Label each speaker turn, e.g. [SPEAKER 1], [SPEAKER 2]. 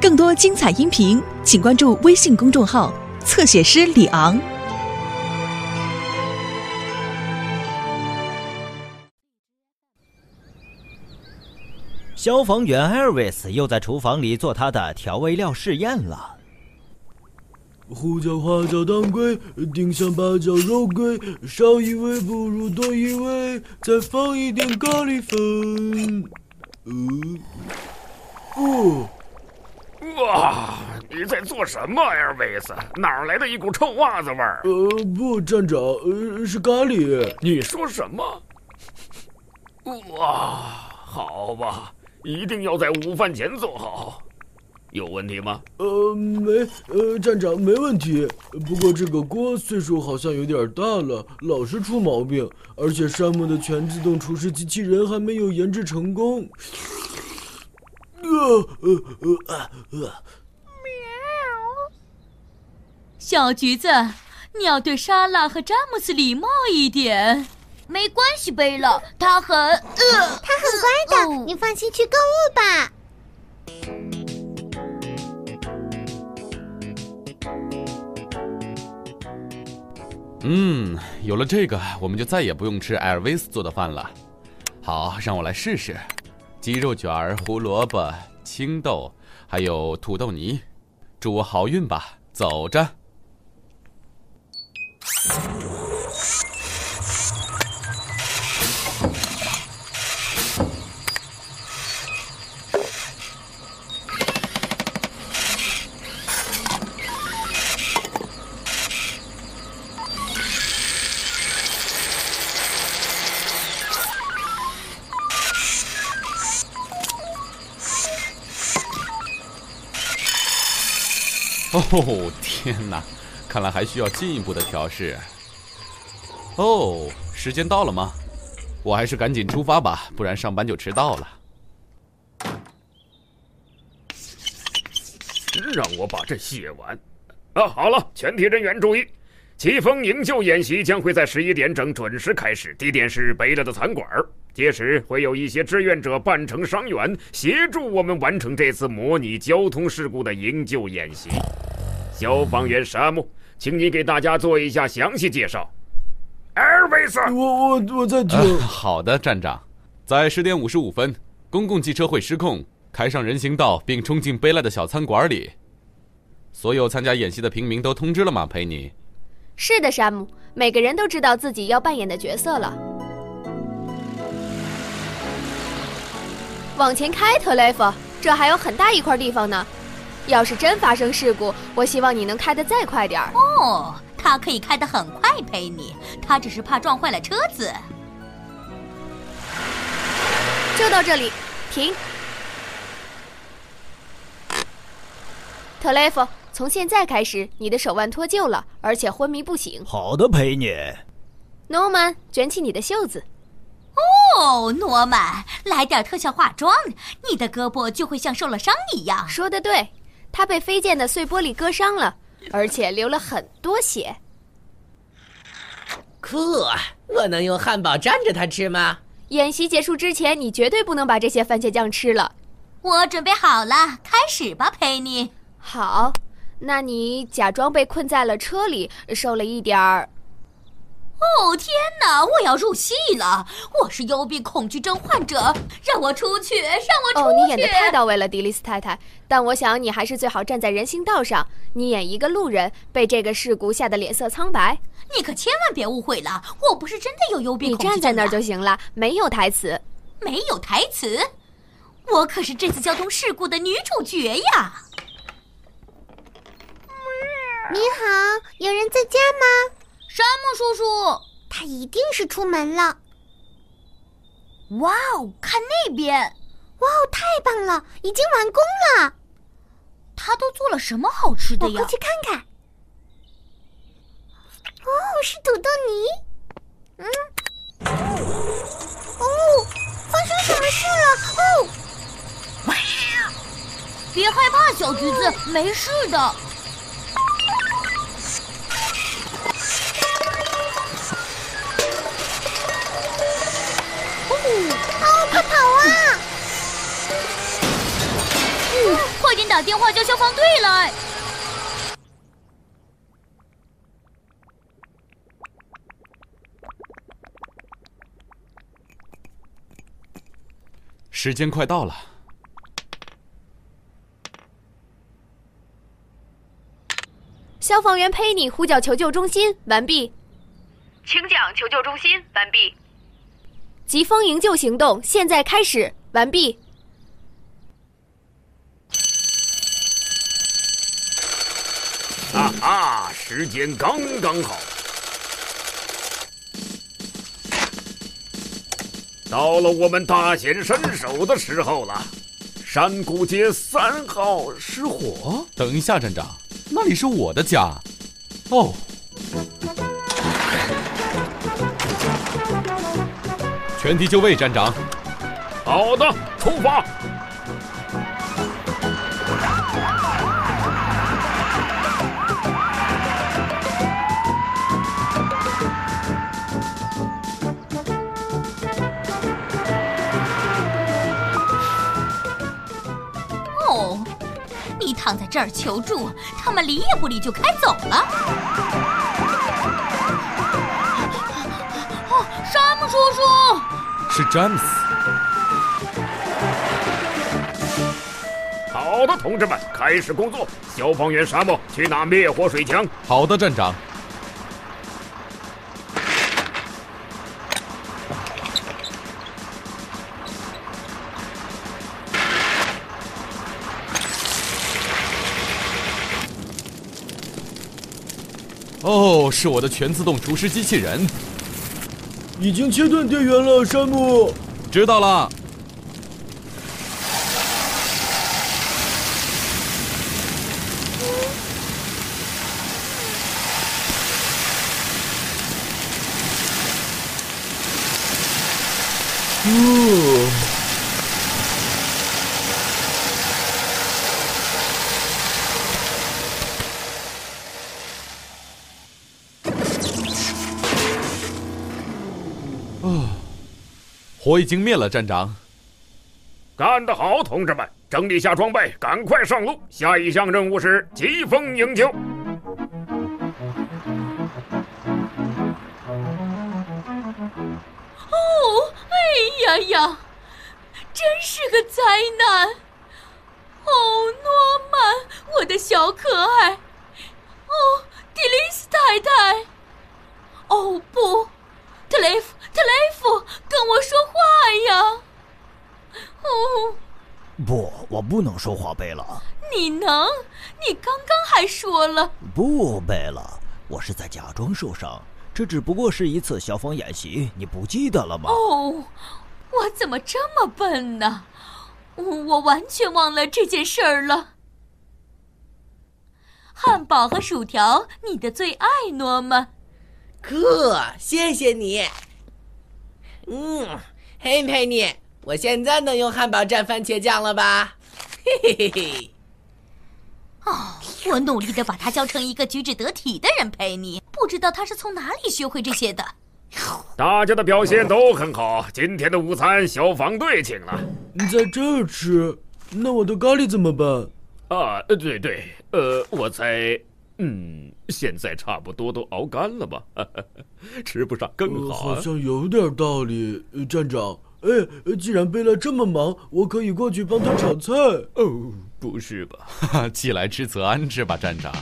[SPEAKER 1] 更多精彩音频，请关注微信公众号“侧写师李昂”。
[SPEAKER 2] 消防员艾尔维斯又在厨房里做他的调味料试验了。
[SPEAKER 3] 胡椒、花椒、当归，丁香、八角、肉桂，少一味不如多一味，再放一点咖喱粉。嗯，哦，
[SPEAKER 4] 哇！你在做什么，艾尔维斯？哪儿来的一股臭袜子味儿？
[SPEAKER 3] 呃，不，站长，呃，是咖喱。
[SPEAKER 4] 你说什么？哇，好吧，一定要在午饭前做好。有问题吗？
[SPEAKER 3] 呃，没，呃，站长没问题。不过这个锅岁数好像有点大了，老是出毛病，而且山姆的全自动厨师机器人还没有研制成功。呃呃呃啊呃！
[SPEAKER 5] 喵。小橘子，你要对莎拉和詹姆斯礼貌一点。
[SPEAKER 6] 没关系，贝勒，他很……呃，
[SPEAKER 7] 他很乖的，你放心去购物吧。
[SPEAKER 8] 嗯，有了这个，我们就再也不用吃艾尔维斯做的饭了。好，让我来试试：鸡肉卷、胡萝卜、青豆，还有土豆泥。祝我好运吧，走着。哦天哪，看来还需要进一步的调试。哦，时间到了吗？我还是赶紧出发吧，不然上班就迟到了。
[SPEAKER 4] 让我把这写完。啊，好了，全体人员注意，疾风营救演习将会在十一点整准时开始，地点是贝勒的餐馆。届时会有一些志愿者扮成伤员，协助我们完成这次模拟交通事故的营救演习。消防员沙姆，请你给大家做一下详细介绍。艾尔维斯，
[SPEAKER 3] 我我我在听。
[SPEAKER 8] 好的，站长。在十点五十五分，公共汽车会失控，开上人行道，并冲进贝拉的小餐馆里。所有参加演习的平民都通知了吗？佩妮。
[SPEAKER 9] 是的，山姆。每个人都知道自己要扮演的角色了。往前开，特雷弗，这还有很大一块地方呢。要是真发生事故，我希望你能开得再快点儿。
[SPEAKER 5] 哦，他可以开得很快，陪你。他只是怕撞坏了车子。
[SPEAKER 9] 就到这里，停。特雷弗，从现在开始，你的手腕脱臼了，而且昏迷不醒。
[SPEAKER 2] 好的，陪你。
[SPEAKER 9] 诺曼，卷起你的袖子。
[SPEAKER 5] 哦，诺曼，来点特效化妆，你的胳膊就会像受了伤一样。
[SPEAKER 9] 说的对。他被飞溅的碎玻璃割伤了，而且流了很多血。
[SPEAKER 10] 酷！我能用汉堡蘸着它吃吗？
[SPEAKER 9] 演习结束之前，你绝对不能把这些番茄酱吃了。
[SPEAKER 5] 我准备好了，开始吧，佩妮。
[SPEAKER 9] 好，那你假装被困在了车里，受了一点儿。
[SPEAKER 5] 哦天哪！我要入戏了，我是幽闭恐惧症患者，让我出去，让我出
[SPEAKER 9] 去！哦，你演的太到位了，迪丽斯太太。但我想你还是最好站在人行道上，你演一个路人，被这个事故吓得脸色苍白。
[SPEAKER 5] 你可千万别误会了，我不是真的有幽闭恐惧
[SPEAKER 9] 症。你站在那儿就行了，没有台词，
[SPEAKER 5] 没有台词。我可是这次交通事故的女主角呀！
[SPEAKER 7] 你好，有人在家吗？
[SPEAKER 6] 山姆叔叔，
[SPEAKER 7] 他一定是出门了。
[SPEAKER 6] 哇哦，看那边！
[SPEAKER 7] 哇哦，太棒了，已经完工了。
[SPEAKER 6] 他都做了什么好吃的呀？
[SPEAKER 7] 我过去看看。哦，是土豆泥。嗯。哦，发生什么事了？哦。
[SPEAKER 6] 别害怕，小橘子，没事的。
[SPEAKER 5] 打电话叫消防队来！
[SPEAKER 8] 时间快到了。
[SPEAKER 9] 消防员佩妮呼叫求救中心完毕，
[SPEAKER 11] 请讲求救中心完毕。
[SPEAKER 9] 疾风营救行动现在开始完毕。
[SPEAKER 4] 时间刚刚好，到了我们大显身手的时候了。山谷街三号失火，
[SPEAKER 8] 等一下，站长，那里是我的家。哦，全体就位，站长。
[SPEAKER 4] 好的，出发。
[SPEAKER 5] 哦，你躺在这儿求助，他们理也不理就开走了。哦，山姆叔叔，
[SPEAKER 8] 是詹姆斯。
[SPEAKER 4] 好的，同志们，开始工作。消防员沙漠，去拿灭火水枪。
[SPEAKER 8] 好的，站长。哦，是我的全自动厨师机器人。
[SPEAKER 3] 已经切断电源了，山姆。
[SPEAKER 8] 知道了。火已经灭了，站长。
[SPEAKER 4] 干得好，同志们！整理下装备，赶快上路。下一项任务是疾风营救。
[SPEAKER 5] 哦，哎呀呀，真是个灾难！哦，诺曼，我的小可爱！哦，迪丽斯太太！哦不，特雷弗，特雷弗，跟我说话呀！哦，
[SPEAKER 2] 不，我不能说话，贝拉。
[SPEAKER 5] 你能？你刚刚还说了。
[SPEAKER 2] 不，贝拉，我是在假装受伤。这只不过是一次消防演习，你不记得了吗？
[SPEAKER 5] 哦，我怎么这么笨呢？我完全忘了这件事儿了。汉堡和薯条，你的最爱，诺曼。
[SPEAKER 10] 哥，谢谢你。嗯，嘿，佩妮，我现在能用汉堡蘸番茄酱了吧？嘿嘿嘿嘿。
[SPEAKER 5] 哦，我努力的把他教成一个举止得体的人，佩妮。不知道他是从哪里学会这些的。
[SPEAKER 4] 大家的表现都很好，今天的午餐消防队请了。
[SPEAKER 3] 你在这儿吃，那我的咖喱怎么办？
[SPEAKER 4] 啊，对对，呃，我猜，嗯，现在差不多都熬干了吧？吃不上更好、
[SPEAKER 3] 呃。好像有点道理，站长。哎，既然贝勒这么忙，我可以过去帮他炒菜。
[SPEAKER 4] 哦，不是吧？
[SPEAKER 8] 既来之则安之吧，站长。